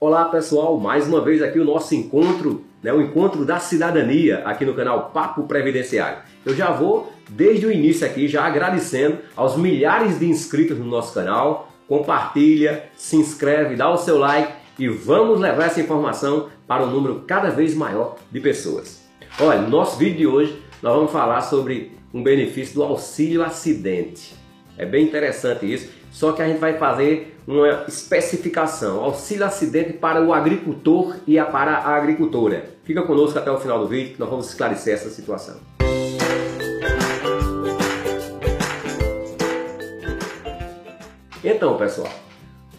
Olá pessoal, mais uma vez aqui o nosso encontro, né, o encontro da cidadania aqui no canal Papo Previdenciário. Eu já vou desde o início aqui já agradecendo aos milhares de inscritos no nosso canal. Compartilha, se inscreve, dá o seu like e vamos levar essa informação para um número cada vez maior de pessoas. Olha, no nosso vídeo de hoje nós vamos falar sobre um benefício do auxílio acidente. É bem interessante isso, só que a gente vai fazer uma especificação, auxílio acidente para o agricultor e para a agricultora. Fica conosco até o final do vídeo que nós vamos esclarecer essa situação. Então, pessoal,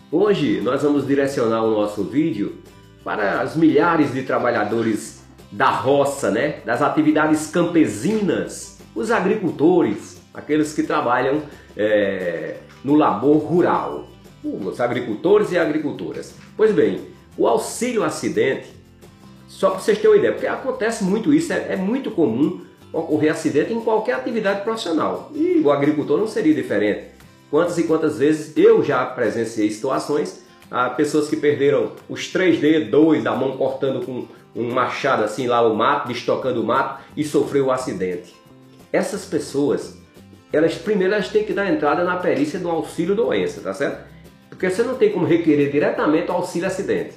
hoje nós vamos direcionar o nosso vídeo para os milhares de trabalhadores da roça, né? das atividades campesinas, os agricultores, aqueles que trabalham é, no labor rural, os agricultores e agricultoras. Pois bem, o auxílio acidente, só para vocês terem uma ideia, porque acontece muito isso, é, é muito comum ocorrer acidente em qualquer atividade profissional. E o agricultor não seria diferente. Quantas e quantas vezes eu já presenciei situações, ah, pessoas que perderam os três dedos, dois da mão cortando com um machado assim lá o mato, destocando o mato e sofreu o um acidente. Essas pessoas elas primeiro elas têm que dar entrada na perícia do auxílio doença, tá certo? Porque você não tem como requerer diretamente o auxílio acidente.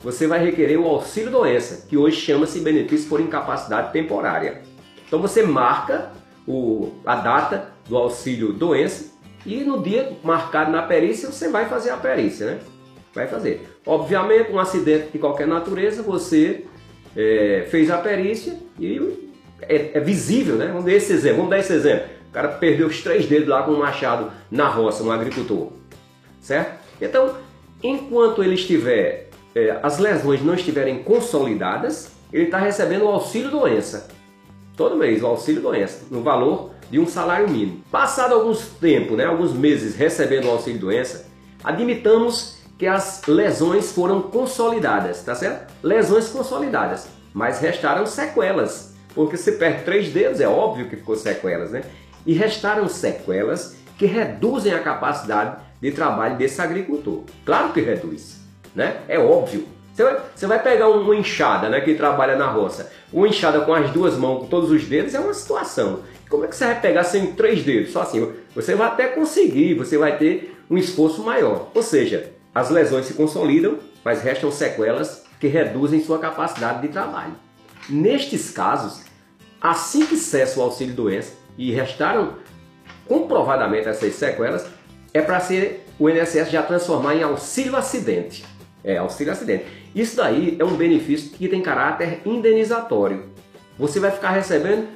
Você vai requerer o auxílio doença, que hoje chama-se benefício por incapacidade temporária. Então você marca o, a data do auxílio doença e no dia marcado na perícia você vai fazer a perícia, né? Vai fazer. Obviamente, um acidente de qualquer natureza, você é, fez a perícia e é, é visível, né? Vamos dar esse exemplo. Vamos dar esse exemplo cara perdeu os três dedos lá com um machado na roça, um agricultor. Certo? Então, enquanto ele estiver, é, as lesões não estiverem consolidadas, ele está recebendo o auxílio doença. Todo mês, o auxílio doença, no valor de um salário mínimo. Passado alguns tempo, né, alguns meses recebendo o auxílio doença, admitamos que as lesões foram consolidadas, tá certo? Lesões consolidadas, mas restaram sequelas. Porque se perde três dedos, é óbvio que ficou sequelas, né? E restaram sequelas que reduzem a capacidade de trabalho desse agricultor. Claro que reduz, né? É óbvio. Você vai, você vai pegar uma enxada, né, que trabalha na roça, uma enxada com as duas mãos, com todos os dedos, é uma situação. Como é que você vai pegar sem três dedos? Só assim, você vai até conseguir, você vai ter um esforço maior. Ou seja, as lesões se consolidam, mas restam sequelas que reduzem sua capacidade de trabalho. Nestes casos, assim que cessa o auxílio doença, e restaram comprovadamente essas sequelas, é para ser o INSS já transformar em auxílio acidente. É, auxílio acidente. Isso daí é um benefício que tem caráter indenizatório. Você vai ficar recebendo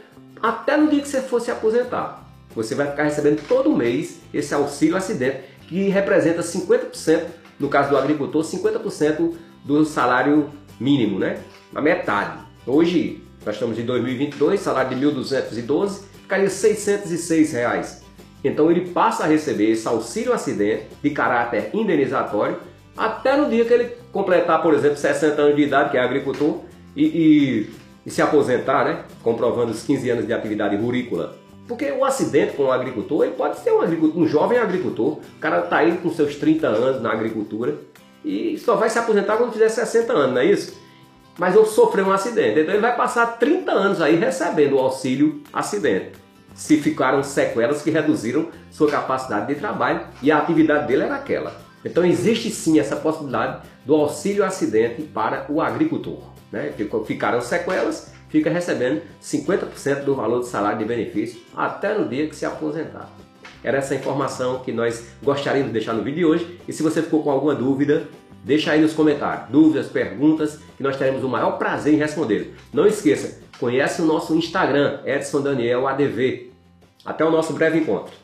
até no dia que você for se aposentar. Você vai ficar recebendo todo mês esse auxílio acidente, que representa 50%, no caso do agricultor, 50% do salário mínimo, né? A metade. Hoje, nós estamos em 2022, salário de 1.212, ficaria 606 reais. Então ele passa a receber esse auxílio acidente de caráter indenizatório até no dia que ele completar, por exemplo, 60 anos de idade, que é agricultor, e, e, e se aposentar, né? comprovando os 15 anos de atividade rurícola. Porque o acidente com o agricultor, ele pode ser um, agricultor, um jovem agricultor, o cara está aí com seus 30 anos na agricultura e só vai se aposentar quando fizer 60 anos, não é isso? Mas eu sofri um acidente. Então ele vai passar 30 anos aí recebendo o auxílio acidente. Se ficaram sequelas que reduziram sua capacidade de trabalho e a atividade dele era aquela. Então existe sim essa possibilidade do auxílio acidente para o agricultor. Né? Ficaram sequelas, fica recebendo 50% do valor do salário de benefício até no dia que se aposentar. Era essa informação que nós gostaríamos de deixar no vídeo de hoje. E se você ficou com alguma dúvida, Deixa aí nos comentários dúvidas, perguntas, que nós teremos o maior prazer em responder. Não esqueça, conhece o nosso Instagram, Edson Daniel ADV. Até o nosso breve encontro.